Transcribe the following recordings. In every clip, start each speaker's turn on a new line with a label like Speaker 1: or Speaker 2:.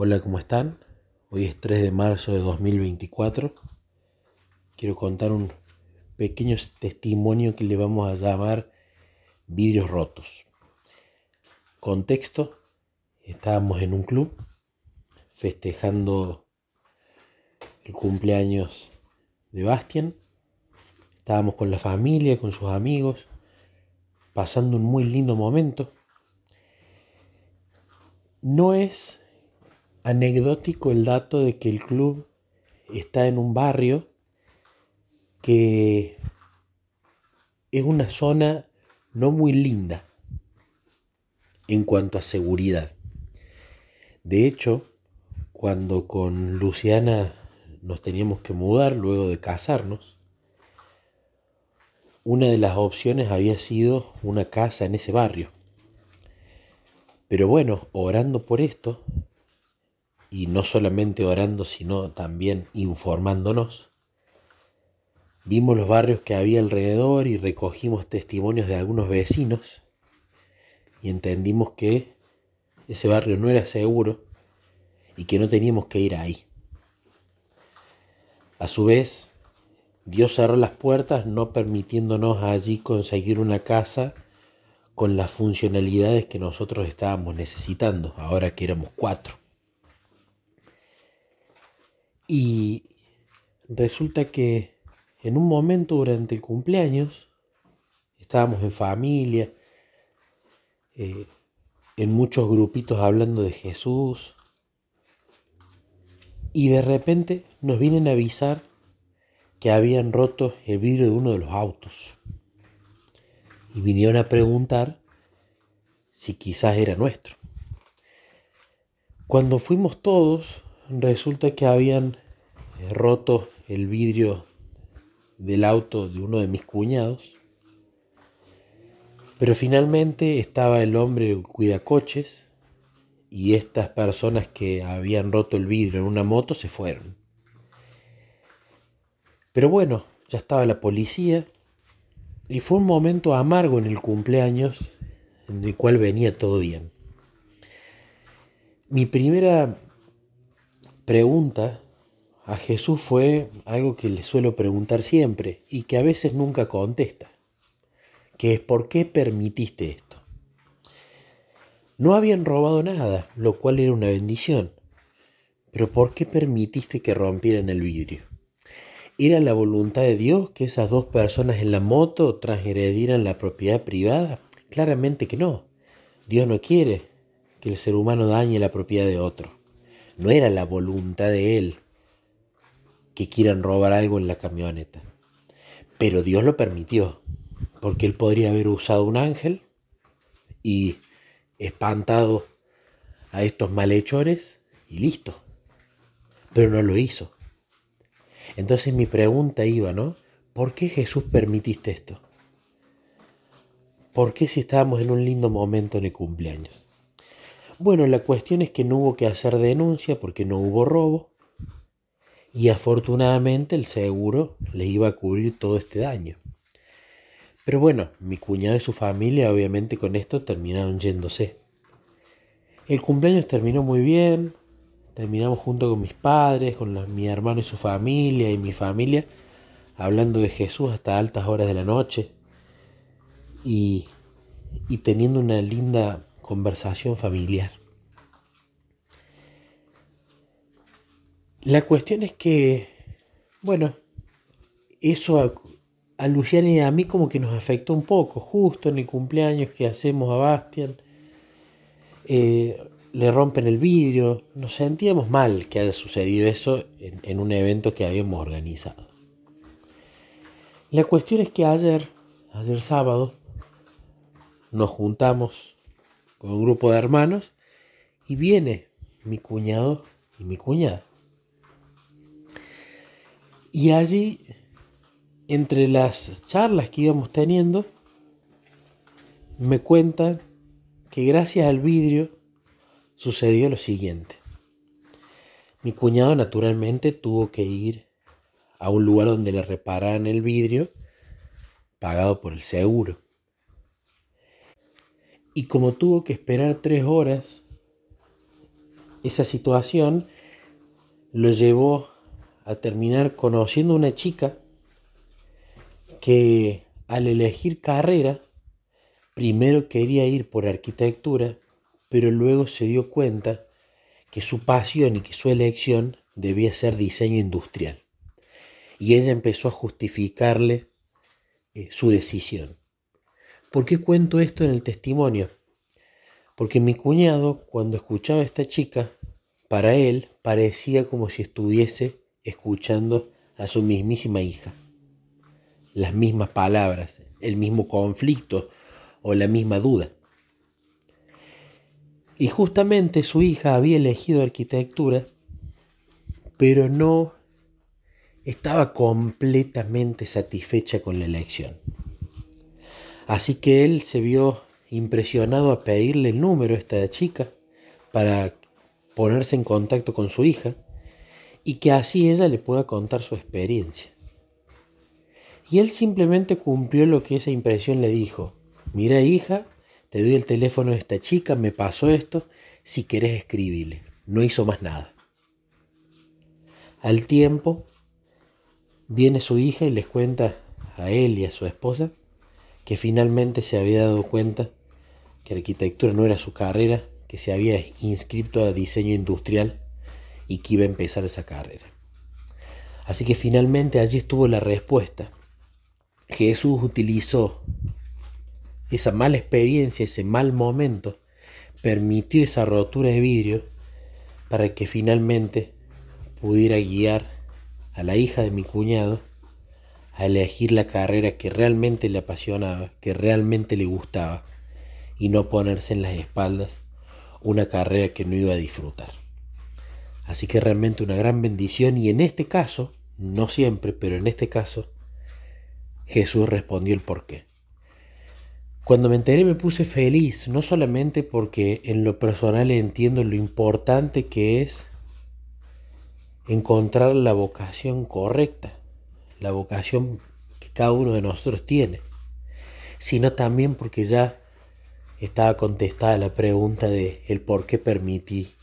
Speaker 1: Hola, ¿cómo están? Hoy es 3 de marzo de 2024. Quiero contar un pequeño testimonio que le vamos a llamar vidrios rotos. Contexto, estábamos en un club festejando el cumpleaños de Bastian. Estábamos con la familia, con sus amigos, pasando un muy lindo momento. No es anecdótico el dato de que el club está en un barrio que es una zona no muy linda en cuanto a seguridad. De hecho, cuando con Luciana nos teníamos que mudar luego de casarnos, una de las opciones había sido una casa en ese barrio. Pero bueno, orando por esto, y no solamente orando, sino también informándonos. Vimos los barrios que había alrededor y recogimos testimonios de algunos vecinos y entendimos que ese barrio no era seguro y que no teníamos que ir ahí. A su vez, Dios cerró las puertas no permitiéndonos allí conseguir una casa con las funcionalidades que nosotros estábamos necesitando, ahora que éramos cuatro. Y resulta que en un momento durante el cumpleaños, estábamos en familia, eh, en muchos grupitos hablando de Jesús, y de repente nos vienen a avisar que habían roto el vidrio de uno de los autos. Y vinieron a preguntar si quizás era nuestro. Cuando fuimos todos, resulta que habían eh, roto el vidrio del auto de uno de mis cuñados. Pero finalmente estaba el hombre cuida coches y estas personas que habían roto el vidrio en una moto se fueron. Pero bueno, ya estaba la policía y fue un momento amargo en el cumpleaños en el cual venía todo bien. Mi primera pregunta a Jesús fue algo que le suelo preguntar siempre y que a veces nunca contesta, que es ¿por qué permitiste esto? No habían robado nada, lo cual era una bendición, pero ¿por qué permitiste que rompieran el vidrio? ¿Era la voluntad de Dios que esas dos personas en la moto transgredieran la propiedad privada? Claramente que no. Dios no quiere que el ser humano dañe la propiedad de otro. No era la voluntad de Él que quieran robar algo en la camioneta. Pero Dios lo permitió, porque Él podría haber usado un ángel y espantado a estos malhechores y listo. Pero no lo hizo. Entonces mi pregunta iba, ¿no? ¿Por qué Jesús permitiste esto? ¿Por qué si estábamos en un lindo momento en el cumpleaños? Bueno, la cuestión es que no hubo que hacer denuncia porque no hubo robo y afortunadamente el seguro le iba a cubrir todo este daño. Pero bueno, mi cuñado y su familia obviamente con esto terminaron yéndose. El cumpleaños terminó muy bien, terminamos junto con mis padres, con mi hermano y su familia y mi familia, hablando de Jesús hasta altas horas de la noche y, y teniendo una linda conversación familiar. La cuestión es que, bueno, eso a, a, Luciana y a mí como que nos afectó un poco, justo en el cumpleaños que hacemos a Bastian. Eh, le rompen el vidrio, nos sentíamos mal que haya sucedido eso en, en un evento que habíamos organizado. La cuestión es que ayer, ayer sábado, nos juntamos con un grupo de hermanos y viene mi cuñado y mi cuñada. Y allí, entre las charlas que íbamos teniendo, me cuentan que gracias al vidrio sucedió lo siguiente. Mi cuñado naturalmente tuvo que ir a un lugar donde le repararan el vidrio pagado por el seguro. Y como tuvo que esperar tres horas, esa situación lo llevó a terminar conociendo una chica que al elegir carrera, primero quería ir por arquitectura, pero luego se dio cuenta que su pasión y que su elección debía ser diseño industrial. Y ella empezó a justificarle eh, su decisión. ¿Por qué cuento esto en el testimonio? Porque mi cuñado, cuando escuchaba a esta chica, para él parecía como si estuviese escuchando a su mismísima hija. Las mismas palabras, el mismo conflicto o la misma duda. Y justamente su hija había elegido arquitectura, pero no estaba completamente satisfecha con la elección. Así que él se vio impresionado a pedirle el número a esta chica para ponerse en contacto con su hija y que así ella le pueda contar su experiencia. Y él simplemente cumplió lo que esa impresión le dijo. Mira hija, te doy el teléfono de esta chica, me pasó esto, si querés escribirle. No hizo más nada. Al tiempo, viene su hija y les cuenta a él y a su esposa que finalmente se había dado cuenta que arquitectura no era su carrera, que se había inscrito a diseño industrial y que iba a empezar esa carrera. Así que finalmente allí estuvo la respuesta. Jesús utilizó esa mala experiencia, ese mal momento, permitió esa rotura de vidrio para que finalmente pudiera guiar a la hija de mi cuñado a elegir la carrera que realmente le apasionaba, que realmente le gustaba, y no ponerse en las espaldas una carrera que no iba a disfrutar. Así que realmente una gran bendición y en este caso, no siempre, pero en este caso, Jesús respondió el porqué. Cuando me enteré me puse feliz, no solamente porque en lo personal entiendo lo importante que es encontrar la vocación correcta, la vocación que cada uno de nosotros tiene, sino también porque ya estaba contestada la pregunta de el por qué permití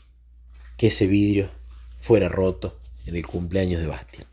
Speaker 1: que ese vidrio fuera roto en el cumpleaños de Bastián.